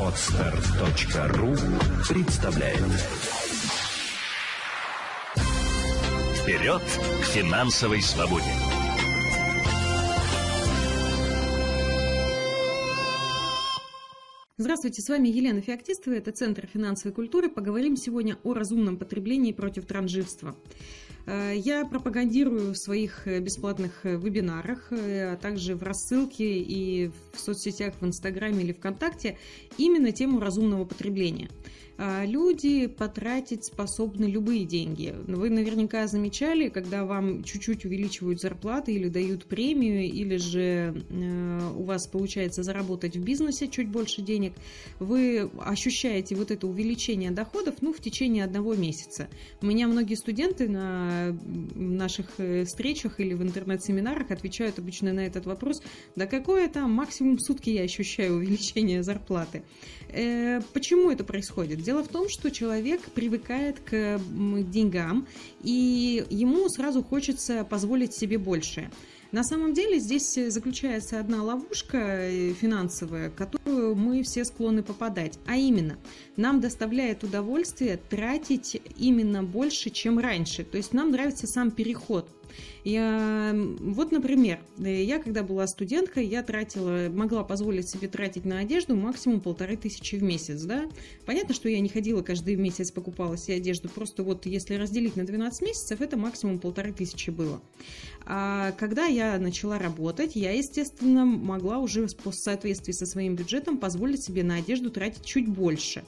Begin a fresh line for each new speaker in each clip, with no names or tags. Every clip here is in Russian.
Отстар.ру представляет Вперед к финансовой свободе!
Здравствуйте, с вами Елена Феоктистова, это Центр финансовой культуры. Поговорим сегодня о разумном потреблении против транжирства. Э, я пропагандирую в своих э, бесплатных э, вебинарах, а также в рассылке и в соцсетях в Инстаграме или ВКонтакте именно тему разумного потребления – люди потратить способны любые деньги. Вы наверняка замечали, когда вам чуть-чуть увеличивают зарплаты или дают премию, или же у вас получается заработать в бизнесе чуть больше денег, вы ощущаете вот это увеличение доходов ну, в течение одного месяца. У меня многие студенты на наших э, встречах или в интернет-семинарах отвечают обычно на этот вопрос, да какое там максимум сутки я ощущаю увеличение зарплаты. Э, почему это происходит? Дело в том, что человек привыкает к деньгам, и ему сразу хочется позволить себе больше. На самом деле здесь заключается одна ловушка э, финансовая, которую мы все склонны попадать. А именно, нам доставляет удовольствие тратить именно больше, чем раньше. То есть нам нравится сам переход я, вот, например, э, я когда была студенткой, я тратила, могла позволить себе тратить на одежду максимум полторы тысячи в месяц, да. Понятно, что я не ходила каждый месяц, покупала себе одежду, просто вот если разделить на 12 месяцев, это максимум полторы тысячи было. А когда я начала работать, я, естественно, могла уже в соответствии со своим бюджетом позволить себе на одежду тратить чуть больше.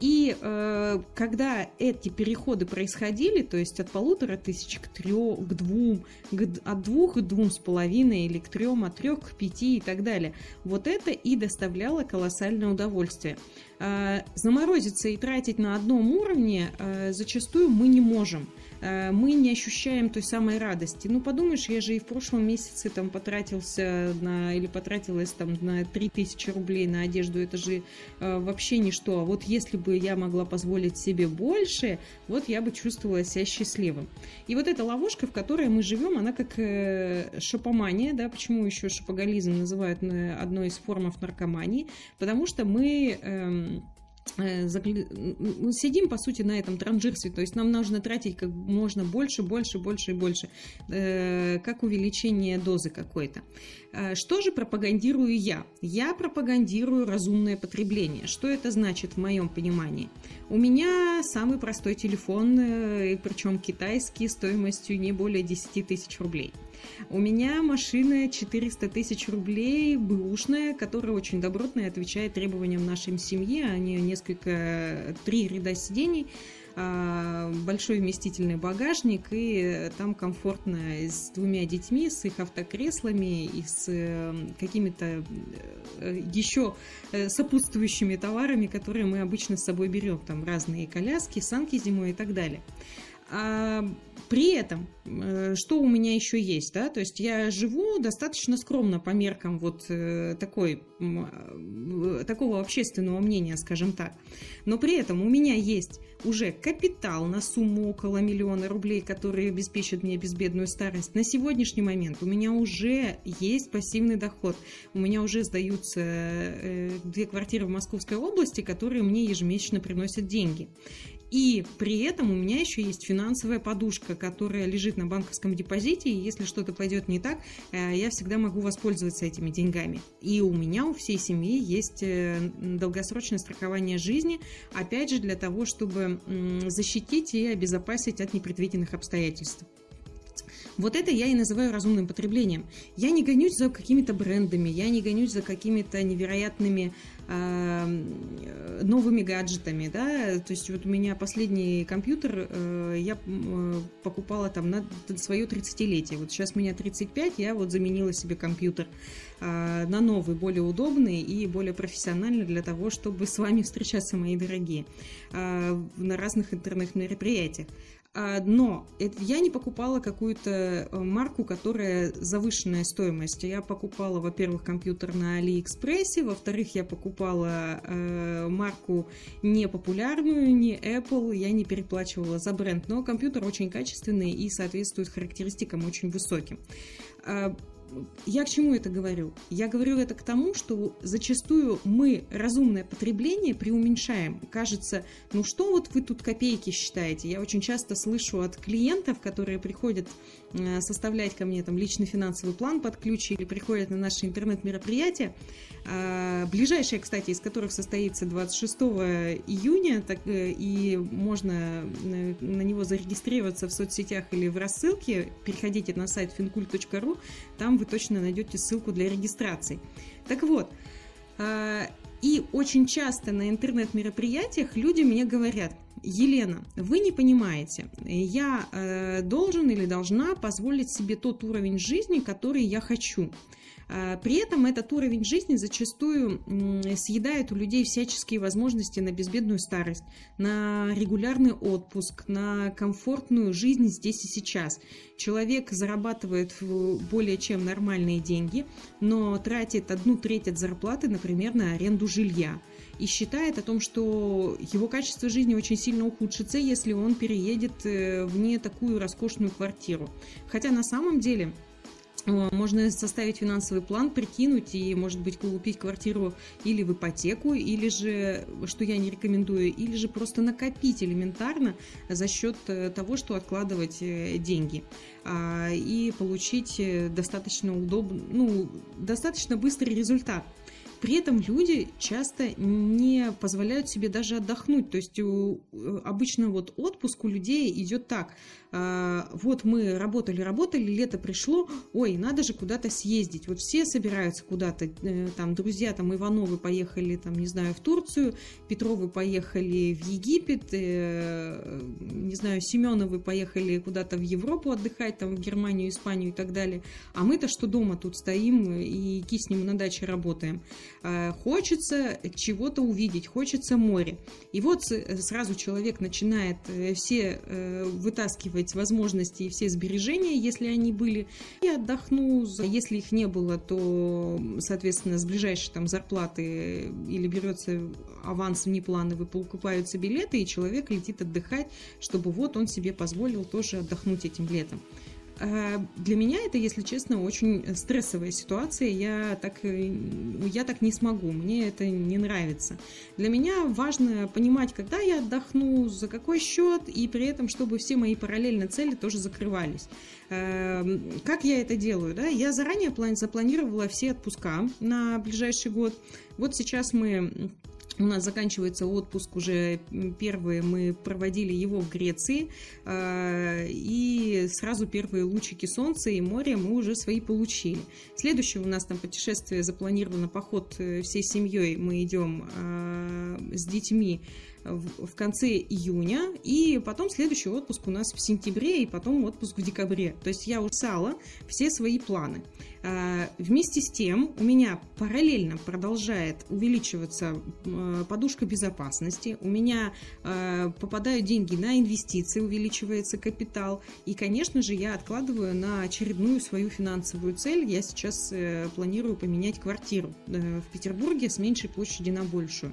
И э, когда эти переходы происходили, то есть от полутора тысяч к трем, к двум, к, от двух к двум с половиной или к трем, от трех к пяти и так далее, вот это и доставляло колоссальное удовольствие. Э, заморозиться и тратить на одном уровне э, зачастую мы не можем. Э, мы не ощущаем той самой радости. Ну, подумаешь, я же и в прошлом месяце там потратился на, или потратилась там на 3000 рублей на одежду, это же э, вообще ничто. А вот если бы я могла позволить себе больше, вот я бы чувствовала себя счастливым. И вот эта ловушка, в которой мы живем, она как э, шопомания, да, почему еще шопоголизм называют э, одной из формов наркомании, потому что мы... Э, мы сидим, по сути, на этом транжирстве, то есть нам нужно тратить как можно больше, больше, больше и больше, э, как увеличение дозы какой-то. Э, что же пропагандирую я? Я пропагандирую разумное потребление. Что это значит в моем понимании? У меня самый простой телефон, причем китайский, стоимостью не более 10 тысяч рублей. У меня машина 400 тысяч рублей, бэушная, которая очень добротная, отвечает требованиям нашей семьи. Они несколько, три ряда сидений, а, большой вместительный багажник, и там комфортно с двумя детьми, с их автокреслами и с э, какими-то э, еще э, сопутствующими товарами, которые мы обычно с собой берем. Там разные коляски, санки зимой и так далее. А при этом, э, что у меня еще есть, да, то есть я живу достаточно скромно по меркам вот э, такой, э, такого общественного мнения, скажем так. Но при этом у меня есть уже капитал на сумму около миллиона рублей, который обеспечит мне безбедную старость. На сегодняшний момент у меня уже есть пассивный доход. У меня уже сдаются две квартиры в Московской области, которые мне ежемесячно приносят деньги. И при этом у меня еще есть финансовая подушка, которая лежит на банковском депозите, и если что-то пойдет не так, э, я всегда могу воспользоваться этими деньгами. И у меня, у всей семьи есть э, долгосрочное страхование жизни, опять же, для того, чтобы защитить и обезопасить от непредвиденных обстоятельств. Вот это я и называю разумным потреблением. Я не гонюсь за какими-то брендами, я не гонюсь за какими-то невероятными э, новыми гаджетами, да, то есть вот у меня последний компьютер э, я э, покупала там на свое 30-летие, вот сейчас меня 35, я вот заменила себе компьютер э, на новый, более удобный и более профессиональный для того, чтобы с вами встречаться, мои дорогие, э, на разных интернет-мероприятиях. А, но я не покупала какую-то э, марку, которая завышенная стоимость. Я покупала, во-первых, компьютер на Алиэкспрессе, во-вторых, я покупала э, марку не популярную, не Apple, я не переплачивала за бренд, но компьютер очень качественный и соответствует характеристикам очень высоким. Я к чему это говорю? Я говорю это к тому, что зачастую мы разумное потребление преуменьшаем. Кажется, ну что вот вы тут копейки считаете? Я очень часто слышу от клиентов, которые приходят составлять ко мне там личный финансовый план под ключ или приходят на наши интернет-мероприятия, а, ближайшее, кстати, из которых состоится 26 июня, так, э, и можно э, на него зарегистрироваться в соцсетях или в рассылке, переходите на сайт fincult.ru, там вы точно найдете ссылку для регистрации. Так вот, а, и очень часто на интернет-мероприятиях люди мне говорят, Елена, вы не понимаете, я э, должен или должна позволить себе тот уровень жизни, который я хочу. А, при этом этот уровень жизни зачастую съедает у людей всяческие возможности на безбедную старость, на регулярный отпуск, на комфортную жизнь здесь и сейчас. Человек зарабатывает более чем нормальные деньги, но тратит одну треть от зарплаты, например, на аренду жилья и считает о том, что его качество жизни очень сильно ухудшится, если он переедет э, в не такую роскошную квартиру. Хотя на самом деле можно составить финансовый план, прикинуть и, может быть, купить квартиру или в ипотеку, или же, что я не рекомендую, или же просто накопить элементарно за счет э, того, что откладывать э, деньги а, и получить достаточно удобный, ну, достаточно быстрый результат. При этом люди часто не позволяют себе даже отдохнуть. То есть обычно вот отпуск у людей идет так – а, вот мы работали, работали, лето пришло, ой, надо же куда-то съездить. Вот все собираются куда-то, э, там, друзья, там, Ивановы поехали, там, не знаю, в Турцию, Петровы поехали в Египет, э, не знаю, Семеновы поехали куда-то в Европу отдыхать, там, в Германию, Испанию и так далее. А мы-то что дома тут стоим и киснем на даче работаем. А, хочется чего-то увидеть, хочется море. И вот сразу человек начинает э, все вытаскивать эти возможности и все сбережения, если они были, и отдохну. Если их не было, то, соответственно, с ближайшей там зарплаты или берется аванс внеплановый, покупаются билеты, и человек летит отдыхать, чтобы вот он себе позволил тоже отдохнуть этим летом. Э, для меня это, если честно, очень стрессовая ситуация. Я так, э, я так не смогу, мне это не нравится. Для меня важно понимать, когда я отдохну, за какой счет, и при этом, чтобы все мои параллельно цели тоже закрывались. Э, как я это делаю? Да? Я заранее запланировала все отпуска на ближайший год. Вот сейчас мы у нас заканчивается отпуск уже первый, мы проводили его в Греции, а, и сразу первые лучики солнца и моря мы уже свои получили. Следующее у нас там путешествие запланировано, поход э, всей семьей, мы идем а, с детьми в конце июня, и потом следующий отпуск у нас в сентябре, и потом отпуск в декабре. То есть я уписала все свои планы. А, вместе с тем у меня параллельно продолжает увеличиваться а, подушка безопасности, у меня а, попадают деньги на инвестиции, увеличивается капитал, и, конечно же, я откладываю на очередную свою финансовую цель. Я сейчас э, планирую поменять квартиру э, в Петербурге с меньшей площади на большую.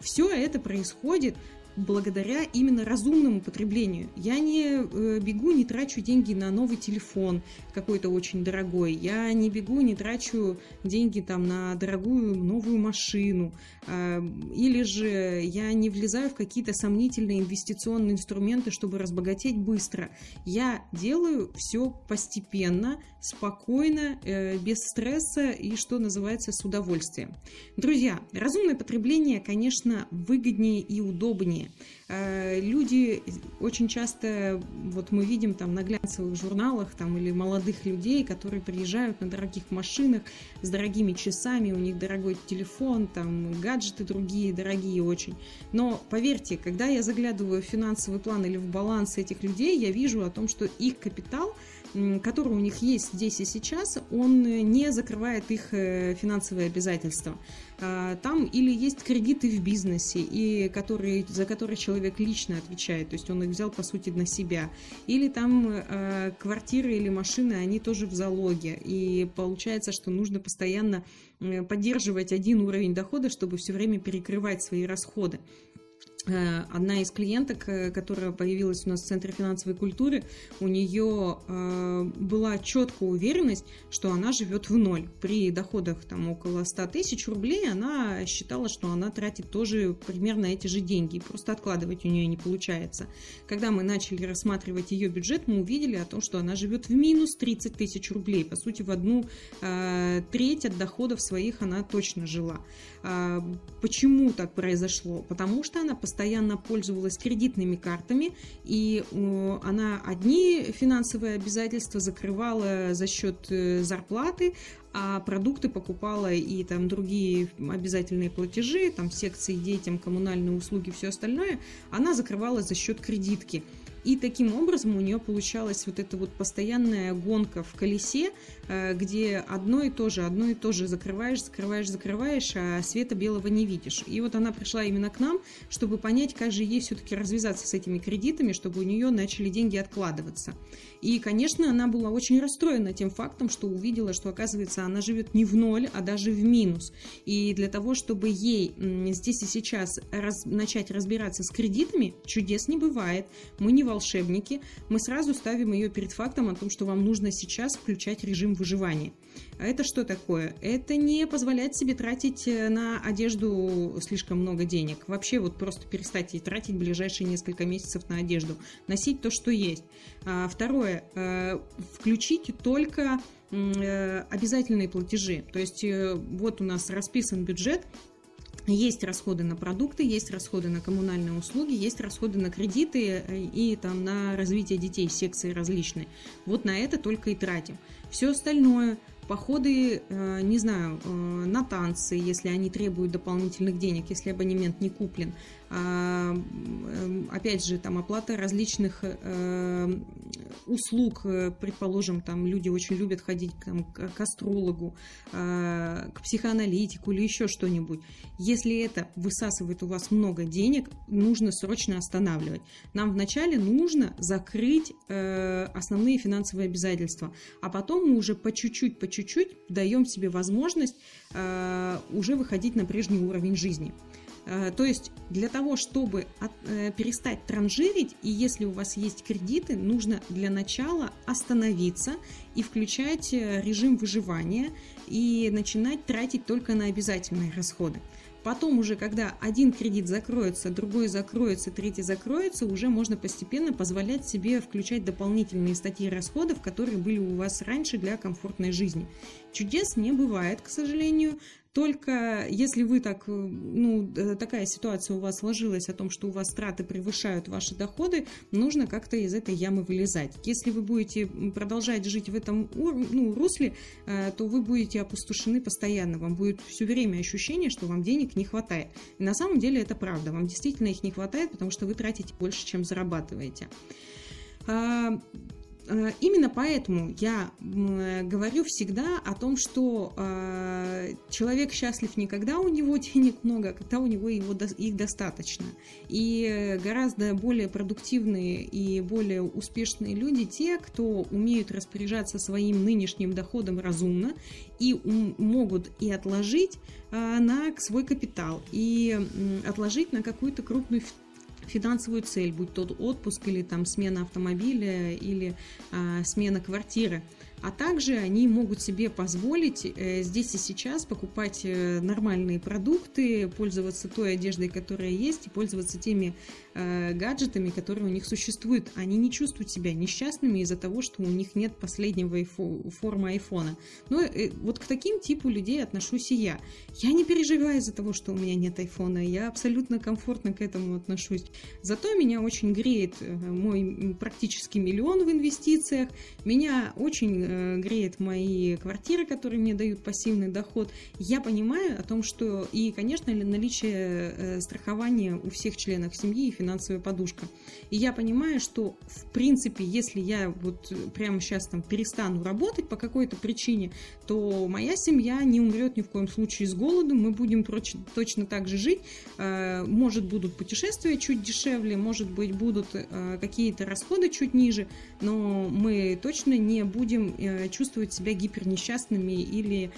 Все это происходит благодаря именно разумному потреблению. Я не э, бегу, не трачу деньги на новый телефон какой-то очень дорогой. Я не бегу, не трачу деньги там на дорогую новую машину. Э, или же я не влезаю в какие-то сомнительные инвестиционные инструменты, чтобы разбогатеть быстро. Я делаю все постепенно, спокойно, э, без стресса и, что называется, с удовольствием. Друзья, разумное потребление, конечно, выгоднее и удобнее компании. Э, люди очень часто, вот мы видим там на глянцевых журналах там, или молодых людей, которые приезжают на дорогих машинах с дорогими часами, у них дорогой телефон, там гаджеты другие, дорогие очень. Но поверьте, когда я заглядываю в финансовый план или в баланс этих людей, я вижу о том, что их капитал – который у них есть здесь и сейчас, он не закрывает их э, финансовые обязательства. А, там или есть кредиты в бизнесе, и которые, за которые человек лично отвечает, то есть он их взял по сути на себя, или там э, квартиры или машины, они тоже в залоге, и получается, что нужно постоянно э, поддерживать один уровень дохода, чтобы все время перекрывать свои расходы. Э, одна из клиенток, э, которая появилась у нас в Центре финансовой культуры, у нее э, была четкая уверенность, что она живет в ноль. При доходах там около 100 тысяч рублей она считала, что она тратит тоже примерно эти же деньги. Просто откладывать у нее не получается. Когда мы начали рассматривать ее бюджет, мы увидели о том, что она живет в минус 30 тысяч рублей. По сути, в одну треть от доходов своих она точно жила. Э, почему так произошло? Потому что она постоянно пользовалась кредитными картами, и она одни финансовые обязательства закрывала за счет э, зарплаты, а продукты покупала и там другие обязательные платежи, там секции детям, коммунальные услуги, все остальное, она закрывала за счет кредитки. И таким образом у нее получалась вот эта вот постоянная гонка в колесе, э, где одно и то же, одно и то же закрываешь, закрываешь, закрываешь, а света белого не видишь. И вот она пришла именно к нам, чтобы понять, как же ей все-таки развязаться с этими кредитами, чтобы у нее начали деньги откладываться. И, конечно, она была очень расстроена тем фактом, что увидела, что, оказывается, она живет не в ноль, а даже в минус. И для того, чтобы ей здесь и сейчас раз, начать разбираться с кредитами, чудес не бывает. Мы не волшебники. Мы сразу ставим ее перед фактом о том, что вам нужно сейчас включать режим выживания. А это что такое? Это не позволять себе тратить э, на одежду слишком много денег. Вообще вот просто перестать тратить ближайшие несколько месяцев на одежду. Носить то, что есть. А, второе. Э, включите только э, обязательные платежи. То есть вот у нас расписан бюджет, есть расходы на продукты, есть расходы на коммунальные услуги, есть расходы на кредиты и там на развитие детей, секции различные. Вот на это только и тратим. Все остальное походы, э, не знаю, э, на танцы, если они требуют дополнительных денег, если абонемент не куплен. А, опять же, там оплата различных э, услуг, предположим, там люди очень любят ходить там, к астрологу, к психоаналитику или еще что-нибудь. Если это высасывает у вас много денег, нужно срочно останавливать. Нам вначале нужно закрыть основные финансовые обязательства, а потом мы уже по чуть-чуть, по чуть-чуть даем себе возможность э, уже выходить на прежний уровень жизни. Э, то есть для того, чтобы от, э, перестать транжирить, и если у вас есть кредиты, нужно для начала остановиться и включать э, режим выживания и начинать тратить только на обязательные расходы. Потом уже, когда один кредит закроется, другой закроется, третий закроется, уже можно постепенно позволять себе включать дополнительные статьи расходов, которые были у вас раньше для комфортной жизни. Чудес не бывает, к сожалению. Только если вы так, э, ну, такая ситуация у вас сложилась о том, что у вас траты превышают ваши доходы, нужно как-то из этой ямы вылезать. Если вы будете продолжать жить в этом ну, русле, э, то вы будете опустошены постоянно. Вам будет все время ощущение, что вам денег не хватает. И на самом деле это правда. Вам действительно их не хватает, потому что вы тратите больше, чем зарабатываете. Э, именно поэтому я говорю всегда о том, что э, человек счастлив не когда у него денег много, а когда у него его, их достаточно. И гораздо более продуктивные и более успешные люди те, кто умеют распоряжаться своим нынешним доходом разумно и могут и отложить э, на свой капитал, и отложить на какую-то крупную финансовую цель, будь то отпуск или там смена автомобиля или а, смена квартиры а также они могут себе позволить э, здесь и сейчас покупать э, нормальные продукты, пользоваться той одеждой, которая есть, и пользоваться теми э, гаджетами, которые у них существуют. Они не чувствуют себя несчастными из-за того, что у них нет последнего формы айфона. Но вот к таким типу людей отношусь и я. Я не переживаю из-за того, что у меня нет айфона, я абсолютно комфортно к этому отношусь. Зато меня очень греет мой практически миллион в инвестициях, меня очень Э, греет мои квартиры, которые мне дают пассивный доход, я понимаю о том, что и, конечно, наличие э, страхования у всех членов семьи и финансовая подушка. И я понимаю, что, в принципе, если я вот прямо сейчас там перестану работать по какой-то причине, то моя семья не умрет ни в коем случае с голоду, мы будем точно так же жить. Э, может, будут путешествия чуть дешевле, может быть, будут какие-то расходы чуть ниже, но мы точно не будем Э, чувствовать себя гипернесчастными или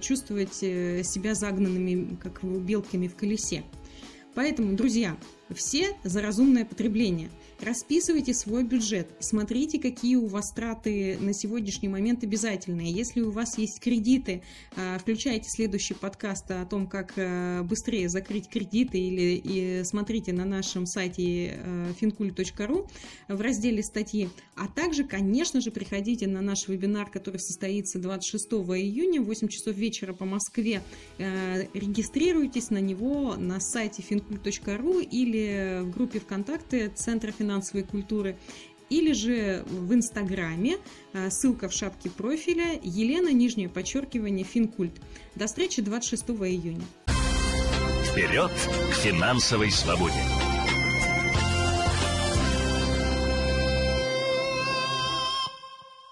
чувствовать э, себя загнанными, как белками в колесе. Поэтому, друзья, Все за разумное потребление. Расписывайте свой бюджет, смотрите, какие у вас траты на сегодняшний момент обязательные. Если у вас есть кредиты, а, включайте следующий подкаст о том, как а, быстрее закрыть кредиты или и смотрите на нашем сайте fincult.ru в разделе статьи. А также, конечно же, приходите на наш вебинар, который состоится 26 июня в 8 часов вечера по Москве. Регистрируйтесь на него на сайте fincult.ru или в группе ВКонтакте Центра финансовой культуры или же в Инстаграме, а, ссылка в шапке профиля, Елена, нижнее подчеркивание, Финкульт. До встречи 26 июня.
Вперед к финансовой свободе!